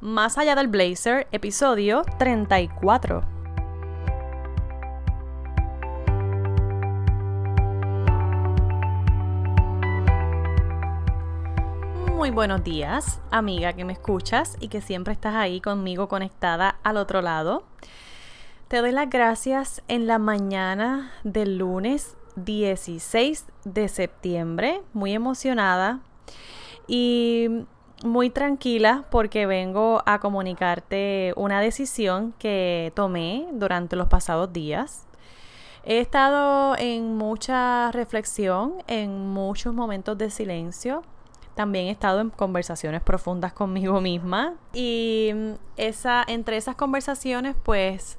Más allá del blazer, episodio 34. Muy buenos días, amiga que me escuchas y que siempre estás ahí conmigo conectada al otro lado. Te doy las gracias en la mañana del lunes 16 de septiembre, muy emocionada y muy tranquila porque vengo a comunicarte una decisión que tomé durante los pasados días. He estado en mucha reflexión, en muchos momentos de silencio. También he estado en conversaciones profundas conmigo misma. Y esa, entre esas conversaciones, pues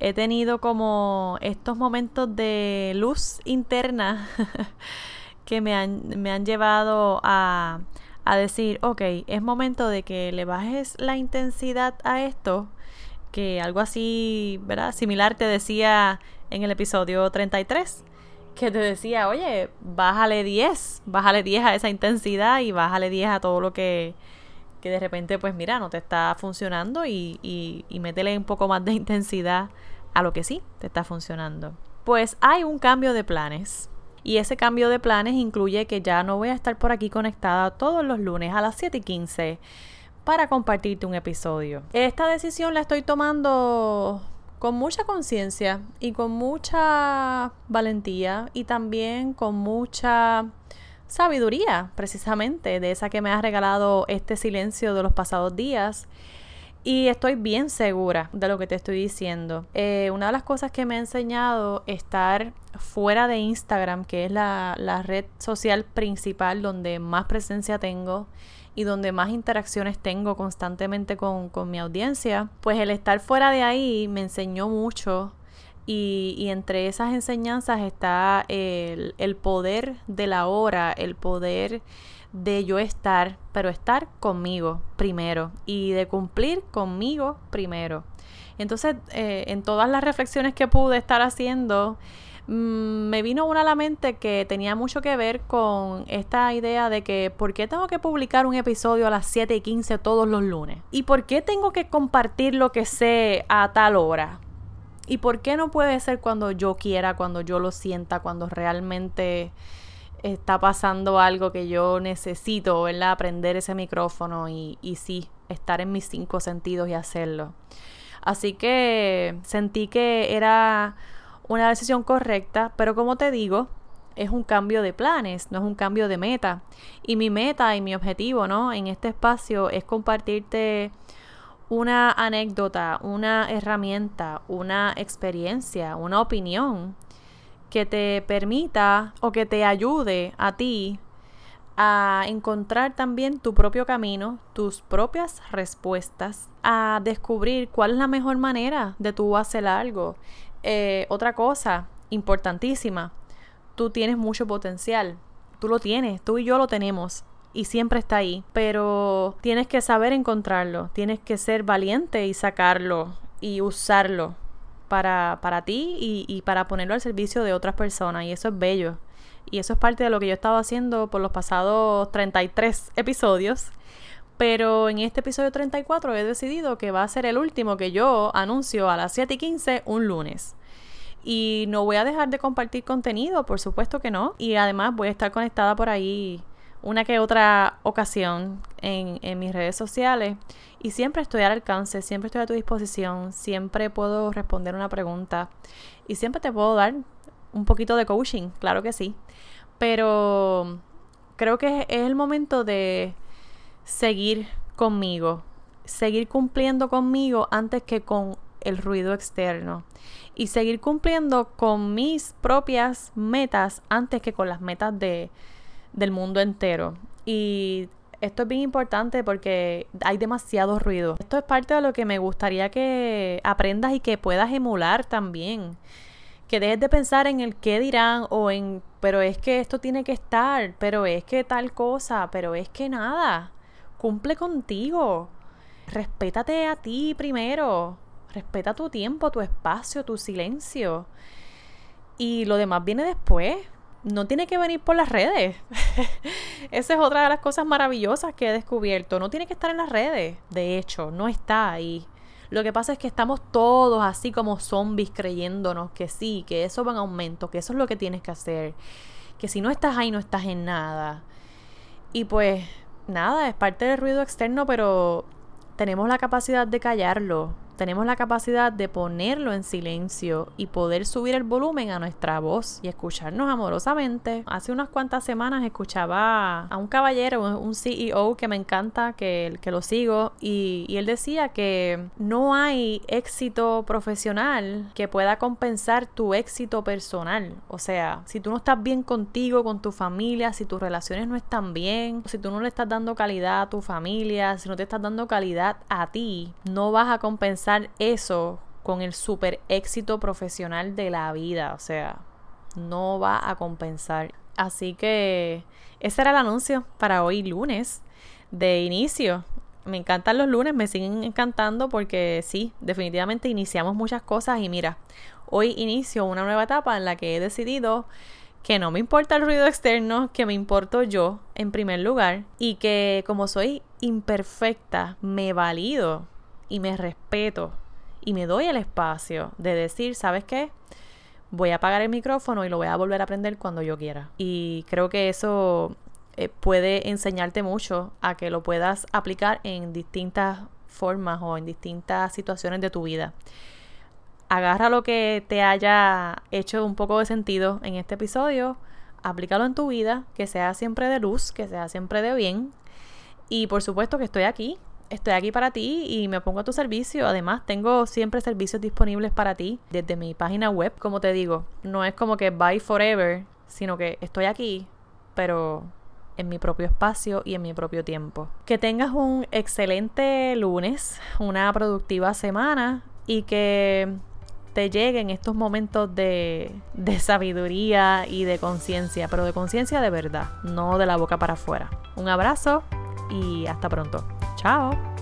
he tenido como estos momentos de luz interna que me han, me han llevado a a decir, ok, es momento de que le bajes la intensidad a esto, que algo así, ¿verdad? Similar te decía en el episodio 33, que te decía, oye, bájale 10, bájale 10 a esa intensidad y bájale 10 a todo lo que, que de repente, pues mira, no te está funcionando y, y, y métele un poco más de intensidad a lo que sí te está funcionando. Pues hay un cambio de planes y ese cambio de planes incluye que ya no voy a estar por aquí conectada todos los lunes a las 7 y 15 para compartirte un episodio. Esta decisión la estoy tomando con mucha conciencia y con mucha valentía y también con mucha sabiduría, precisamente, de esa que me ha regalado este silencio de los pasados días y estoy bien segura de lo que te estoy diciendo. Eh, una de las cosas que me ha enseñado estar fuera de Instagram, que es la, red social principal donde más presencia tengo y donde más interacciones tengo constantemente con, mi audiencia, pues el estar fuera de ahí me enseñó mucho y, entre esas enseñanzas está el, el, poder de la hora, el poder de yo estar, pero estar conmigo primero y de cumplir conmigo primero. Entonces, eh, en todas las reflexiones que pude estar haciendo, mm, me vino una a la mente que tenía mucho que ver con esta idea de que ¿por qué tengo que publicar un episodio a las 7 y 15 todos los lunes? ¿Y por qué tengo que compartir lo que sé a tal hora? ¿Y por qué no puede ser cuando yo quiera, cuando yo lo sienta, cuando realmente está pasando algo que yo necesito, ¿verdad? Aprender ese micrófono y, y sí, estar en mis cinco sentidos y hacerlo. Así que sentí que era una decisión correcta, pero como te digo, es un cambio de planes, no es un cambio de meta. Y mi meta y mi objetivo, ¿no? En este espacio es compartirte una anécdota, una herramienta, una experiencia, una opinión que te permita o que te ayude a ti a encontrar también tu propio camino, tus propias respuestas, a descubrir cuál es la mejor manera de tú hacer algo. Eh, otra cosa importantísima, tú tienes mucho potencial, tú lo tienes, tú y yo lo tenemos y siempre está ahí, pero tienes que saber encontrarlo, tienes que ser valiente y sacarlo y usarlo para, para ti y, y, para ponerlo al servicio de otras personas. Y eso es bello. Y eso es parte de lo que yo he estado haciendo por los pasados 33 episodios. Pero en este episodio 34 he decidido que va a ser el último que yo anuncio a las 7 y 15 un lunes. Y no voy a dejar de compartir contenido, por supuesto que no. Y además voy a estar conectada por ahí una que otra ocasión en, mis redes sociales y siempre estoy al alcance, siempre estoy a tu disposición, siempre puedo responder una pregunta y siempre te puedo dar un poquito de coaching, claro que sí, pero creo que es el momento de seguir conmigo, seguir cumpliendo conmigo antes que con el ruido externo y seguir cumpliendo con mis propias metas antes que con las metas de del mundo entero. Y esto es bien importante porque hay demasiado ruido. Esto es parte de lo que me gustaría que aprendas y que puedas emular también. Que dejes de pensar en el qué dirán o en, pero es que esto tiene que estar, pero es que tal cosa, pero es que nada. Cumple contigo. Respétate a ti primero. Respeta tu tiempo, tu espacio, tu silencio. Y lo demás viene después no tiene que venir por las redes. Esa es otra de las cosas maravillosas que he descubierto. No tiene que estar en las redes. De hecho, no está ahí. Lo que pasa es que estamos todos así como zombies creyéndonos que sí, que eso va en aumento, que eso es lo que tienes que hacer. Que si no estás ahí, no estás en nada. Y pues nada, es parte del ruido externo, pero tenemos la capacidad de callarlo tenemos la capacidad de ponerlo en silencio y poder subir el volumen a nuestra voz y escucharnos amorosamente. Hace unas cuantas semanas escuchaba a un caballero, un CEO que me encanta, que, que lo sigo, y, y él decía que no hay éxito profesional que pueda compensar tu éxito personal. O sea, si tú no estás bien contigo, con tu familia, si tus relaciones no están bien, si tú no le estás dando calidad a tu familia, si no te estás dando calidad a ti, no vas a compensar eso con el super éxito profesional de la vida. O sea, no va a compensar. Así que ese era el anuncio para hoy lunes de inicio. Me encantan los lunes, me siguen encantando porque sí, definitivamente iniciamos muchas cosas y mira, hoy inicio una nueva etapa en la que he decidido que no me importa el ruido externo, que me importo yo en primer lugar y que como soy imperfecta, me valido y me respeto y me doy el espacio de decir, ¿sabes qué? Voy a apagar el micrófono y lo voy a volver a aprender cuando yo quiera. Y creo que eso eh, puede enseñarte mucho a que lo puedas aplicar en distintas formas o en distintas situaciones de tu vida. Agarra lo que te haya hecho un poco de sentido en este episodio, aplícalo en tu vida, que sea siempre de luz, que sea siempre de bien. Y por supuesto que estoy aquí estoy aquí para ti y me pongo a tu servicio. Además, tengo siempre servicios disponibles para ti desde mi página web. Como te digo, no es como que bye forever, sino que estoy aquí, pero en mi propio espacio y en mi propio tiempo. Que tengas un excelente lunes, una productiva semana y que te lleguen estos momentos de, de sabiduría y de conciencia, pero de conciencia de verdad, no de la boca para afuera. Un abrazo y hasta pronto. 好。